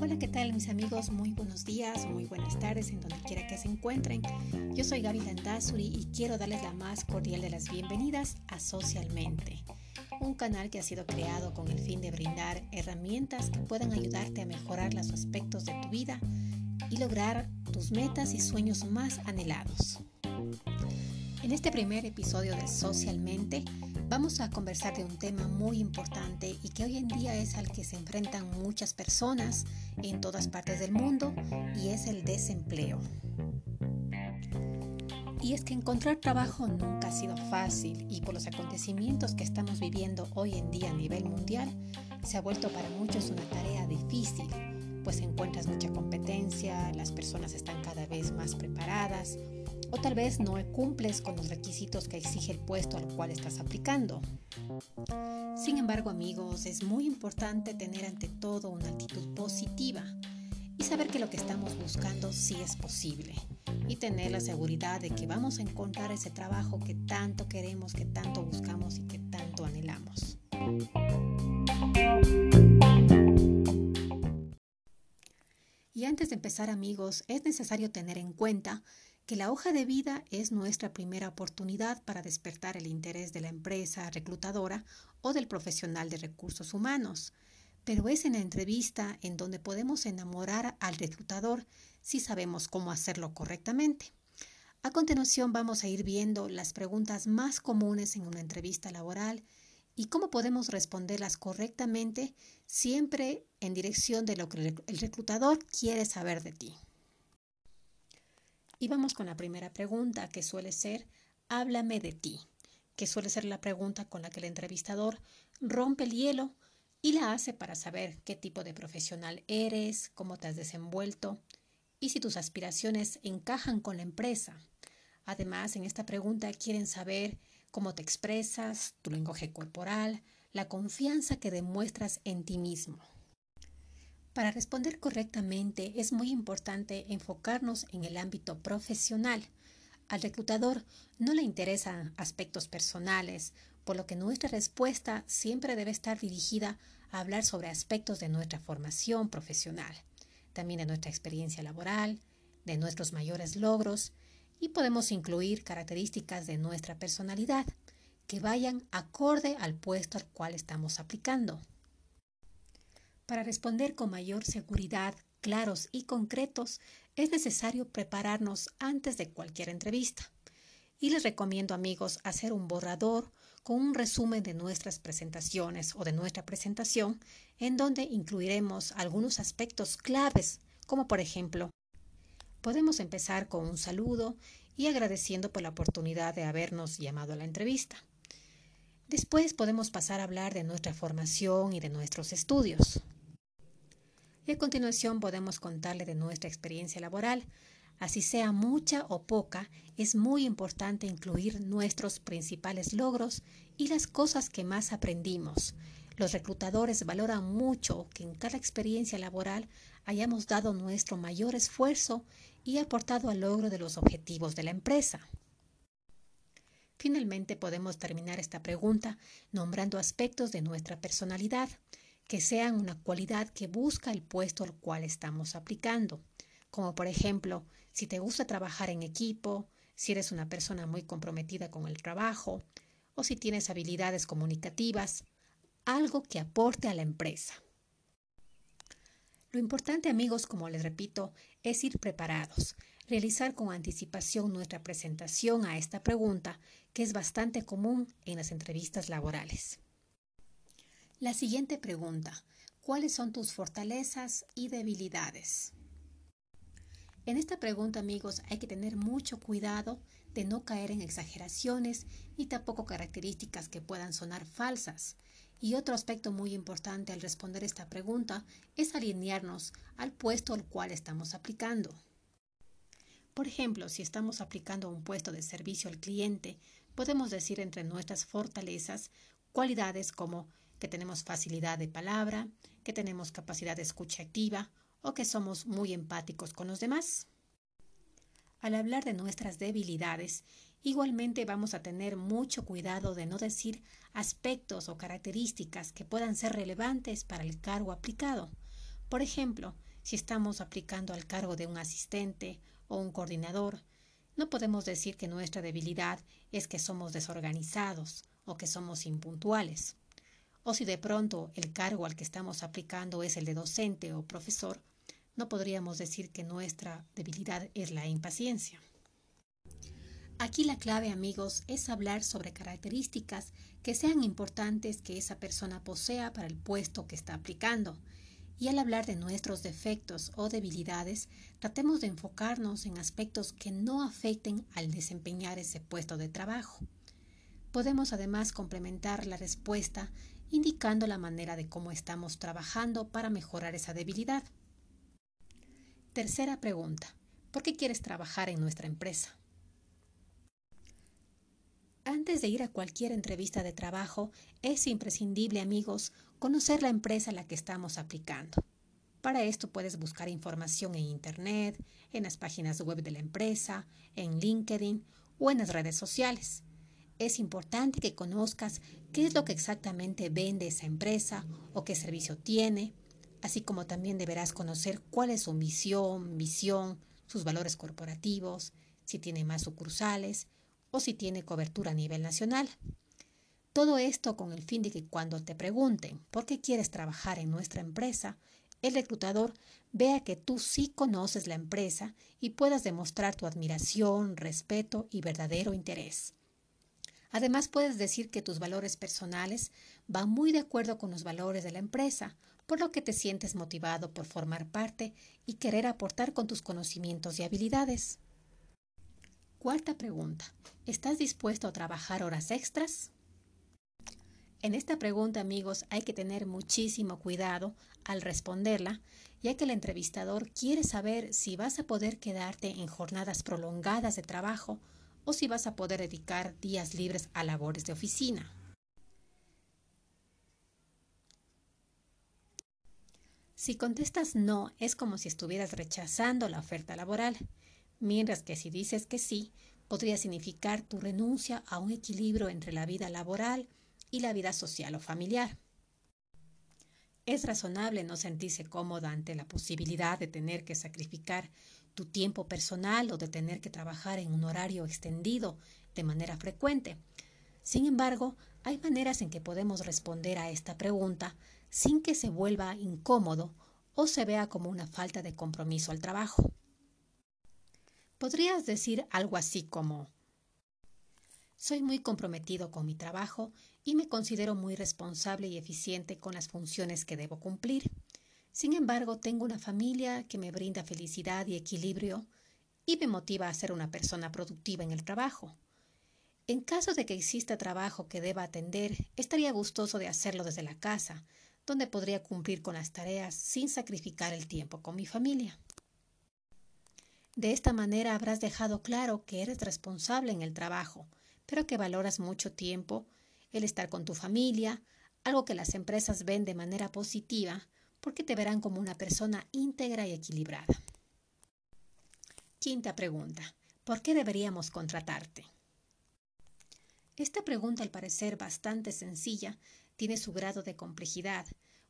Hola, ¿qué tal mis amigos? Muy buenos días, muy buenas tardes en donde quiera que se encuentren. Yo soy Gaby Landazuri y quiero darles la más cordial de las bienvenidas a Socialmente, un canal que ha sido creado con el fin de brindar herramientas que puedan ayudarte a mejorar los aspectos de tu vida y lograr tus metas y sueños más anhelados. En este primer episodio de Socialmente vamos a conversar de un tema muy importante y que hoy en día es al que se enfrentan muchas personas en todas partes del mundo y es el desempleo. Y es que encontrar trabajo nunca ha sido fácil y por los acontecimientos que estamos viviendo hoy en día a nivel mundial, se ha vuelto para muchos una tarea difícil, pues encuentras mucha competencia, las personas están cada vez más preparadas, o tal vez no cumples con los requisitos que exige el puesto al cual estás aplicando. Sin embargo, amigos, es muy importante tener ante todo una actitud positiva y saber que lo que estamos buscando sí es posible y tener la seguridad de que vamos a encontrar ese trabajo que tanto queremos, que tanto buscamos y que tanto anhelamos. Y antes de empezar amigos, es necesario tener en cuenta que la hoja de vida es nuestra primera oportunidad para despertar el interés de la empresa reclutadora o del profesional de recursos humanos, pero es en la entrevista en donde podemos enamorar al reclutador si sabemos cómo hacerlo correctamente. A continuación vamos a ir viendo las preguntas más comunes en una entrevista laboral y cómo podemos responderlas correctamente siempre en dirección de lo que el reclutador quiere saber de ti. Y vamos con la primera pregunta, que suele ser, háblame de ti, que suele ser la pregunta con la que el entrevistador rompe el hielo y la hace para saber qué tipo de profesional eres, cómo te has desenvuelto y si tus aspiraciones encajan con la empresa. Además, en esta pregunta quieren saber cómo te expresas, tu lenguaje corporal, la confianza que demuestras en ti mismo. Para responder correctamente es muy importante enfocarnos en el ámbito profesional. Al reclutador no le interesan aspectos personales, por lo que nuestra respuesta siempre debe estar dirigida a hablar sobre aspectos de nuestra formación profesional, también de nuestra experiencia laboral, de nuestros mayores logros y podemos incluir características de nuestra personalidad que vayan acorde al puesto al cual estamos aplicando. Para responder con mayor seguridad, claros y concretos, es necesario prepararnos antes de cualquier entrevista. Y les recomiendo, amigos, hacer un borrador con un resumen de nuestras presentaciones o de nuestra presentación, en donde incluiremos algunos aspectos claves, como por ejemplo, podemos empezar con un saludo y agradeciendo por la oportunidad de habernos llamado a la entrevista. Después podemos pasar a hablar de nuestra formación y de nuestros estudios. Y a continuación podemos contarle de nuestra experiencia laboral. Así sea mucha o poca, es muy importante incluir nuestros principales logros y las cosas que más aprendimos. Los reclutadores valoran mucho que en cada experiencia laboral hayamos dado nuestro mayor esfuerzo y aportado al logro de los objetivos de la empresa. Finalmente podemos terminar esta pregunta nombrando aspectos de nuestra personalidad que sean una cualidad que busca el puesto al cual estamos aplicando, como por ejemplo, si te gusta trabajar en equipo, si eres una persona muy comprometida con el trabajo, o si tienes habilidades comunicativas, algo que aporte a la empresa. Lo importante, amigos, como les repito, es ir preparados, realizar con anticipación nuestra presentación a esta pregunta, que es bastante común en las entrevistas laborales. La siguiente pregunta. ¿Cuáles son tus fortalezas y debilidades? En esta pregunta, amigos, hay que tener mucho cuidado de no caer en exageraciones ni tampoco características que puedan sonar falsas. Y otro aspecto muy importante al responder esta pregunta es alinearnos al puesto al cual estamos aplicando. Por ejemplo, si estamos aplicando un puesto de servicio al cliente, podemos decir entre nuestras fortalezas cualidades como que tenemos facilidad de palabra, que tenemos capacidad de escucha activa o que somos muy empáticos con los demás. Al hablar de nuestras debilidades, Igualmente vamos a tener mucho cuidado de no decir aspectos o características que puedan ser relevantes para el cargo aplicado. Por ejemplo, si estamos aplicando al cargo de un asistente o un coordinador, no podemos decir que nuestra debilidad es que somos desorganizados o que somos impuntuales. O si de pronto el cargo al que estamos aplicando es el de docente o profesor, no podríamos decir que nuestra debilidad es la impaciencia. Aquí la clave, amigos, es hablar sobre características que sean importantes que esa persona posea para el puesto que está aplicando. Y al hablar de nuestros defectos o debilidades, tratemos de enfocarnos en aspectos que no afecten al desempeñar ese puesto de trabajo. Podemos además complementar la respuesta indicando la manera de cómo estamos trabajando para mejorar esa debilidad. Tercera pregunta. ¿Por qué quieres trabajar en nuestra empresa? Antes de ir a cualquier entrevista de trabajo, es imprescindible, amigos, conocer la empresa a la que estamos aplicando. Para esto puedes buscar información en Internet, en las páginas web de la empresa, en LinkedIn o en las redes sociales. Es importante que conozcas qué es lo que exactamente vende esa empresa o qué servicio tiene, así como también deberás conocer cuál es su misión, visión, sus valores corporativos, si tiene más sucursales, o si tiene cobertura a nivel nacional. Todo esto con el fin de que cuando te pregunten por qué quieres trabajar en nuestra empresa, el reclutador vea que tú sí conoces la empresa y puedas demostrar tu admiración, respeto y verdadero interés. Además, puedes decir que tus valores personales van muy de acuerdo con los valores de la empresa, por lo que te sientes motivado por formar parte y querer aportar con tus conocimientos y habilidades. Cuarta pregunta. ¿Estás dispuesto a trabajar horas extras? En esta pregunta, amigos, hay que tener muchísimo cuidado al responderla, ya que el entrevistador quiere saber si vas a poder quedarte en jornadas prolongadas de trabajo o si vas a poder dedicar días libres a labores de oficina. Si contestas no, es como si estuvieras rechazando la oferta laboral mientras que si dices que sí, podría significar tu renuncia a un equilibrio entre la vida laboral y la vida social o familiar. Es razonable no sentirse cómoda ante la posibilidad de tener que sacrificar tu tiempo personal o de tener que trabajar en un horario extendido de manera frecuente. Sin embargo, hay maneras en que podemos responder a esta pregunta sin que se vuelva incómodo o se vea como una falta de compromiso al trabajo. Podrías decir algo así como, soy muy comprometido con mi trabajo y me considero muy responsable y eficiente con las funciones que debo cumplir. Sin embargo, tengo una familia que me brinda felicidad y equilibrio y me motiva a ser una persona productiva en el trabajo. En caso de que exista trabajo que deba atender, estaría gustoso de hacerlo desde la casa, donde podría cumplir con las tareas sin sacrificar el tiempo con mi familia. De esta manera habrás dejado claro que eres responsable en el trabajo, pero que valoras mucho tiempo el estar con tu familia, algo que las empresas ven de manera positiva porque te verán como una persona íntegra y equilibrada. Quinta pregunta. ¿Por qué deberíamos contratarte? Esta pregunta, al parecer bastante sencilla, tiene su grado de complejidad,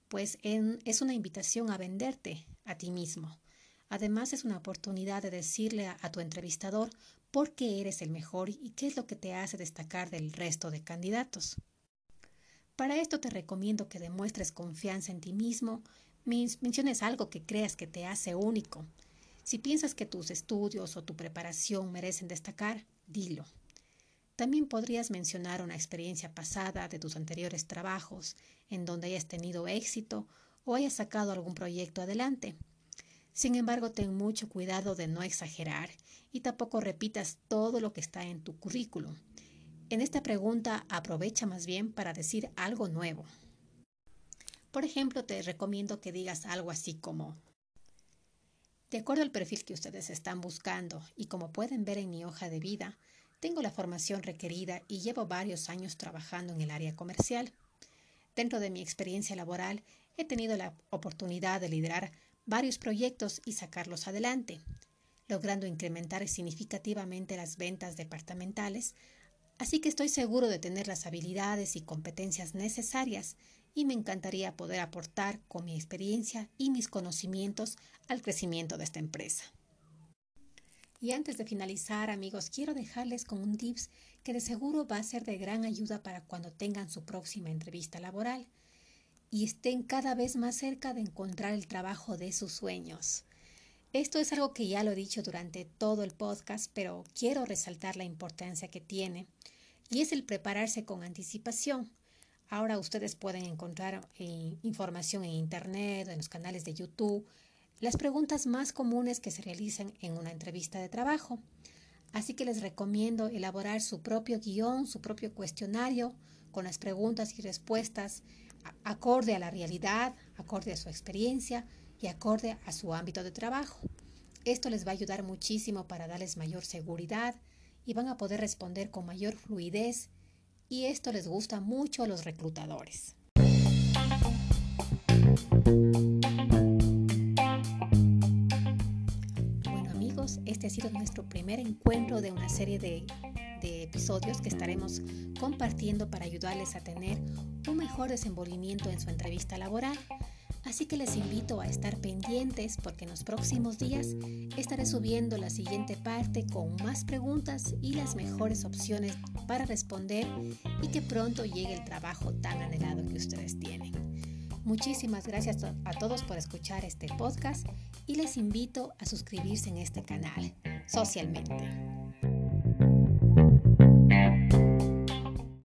pues es una invitación a venderte a ti mismo, Además, es una oportunidad de decirle a, tu entrevistador por qué eres el mejor y qué es lo que te hace destacar del resto de candidatos. Para esto te recomiendo que demuestres confianza en ti mismo, menciones algo que creas que te hace único. Si piensas que tus estudios o tu preparación merecen destacar, dilo. También podrías mencionar una experiencia pasada de tus anteriores trabajos en donde hayas tenido éxito o hayas sacado algún proyecto adelante. Sin embargo, ten mucho cuidado de no exagerar y tampoco repitas todo lo que está en tu currículum. En esta pregunta aprovecha más bien para decir algo nuevo. Por ejemplo, te recomiendo que digas algo así como, de acuerdo al perfil que ustedes están buscando y como pueden ver en mi hoja de vida, tengo la formación requerida y llevo varios años trabajando en el área comercial. Dentro de mi experiencia laboral, he tenido la oportunidad de liderar varios proyectos y sacarlos adelante. logrando incrementar significativamente las ventas departamentales, así que estoy seguro de tener las habilidades y competencias necesarias y me encantaría poder aportar con mi experiencia y mis conocimientos al crecimiento de esta empresa. Y antes de finalizar, amigos, quiero dejarles con un tips que de seguro va a ser de gran ayuda para cuando tengan su próxima entrevista laboral y estén cada vez más cerca de encontrar el trabajo de sus sueños. Esto es algo que ya lo he dicho durante todo el podcast, pero quiero resaltar la importancia que tiene y es el prepararse con anticipación. Ahora ustedes pueden encontrar eh, información en Internet, en los canales de YouTube, las preguntas más comunes que se realizan en una entrevista de trabajo. Así que les recomiendo elaborar su propio guion, su propio cuestionario con las preguntas y respuestas acorde a la realidad, acorde a su experiencia y acorde a su ámbito de trabajo. Esto les va a ayudar muchísimo para darles mayor seguridad y van a poder responder con mayor fluidez y esto les gusta mucho a los reclutadores. este ha sido nuestro primer encuentro de una serie de, episodios que estaremos compartiendo para ayudarles a tener un mejor desenvolvimiento en su entrevista laboral. Así que les invito a estar pendientes porque en los próximos días estaré subiendo la siguiente parte con más preguntas y las mejores opciones para responder y que pronto llegue el trabajo tan anhelado que ustedes tienen. Muchísimas gracias a todos por escuchar este podcast y les invito a suscribirse en este canal socialmente.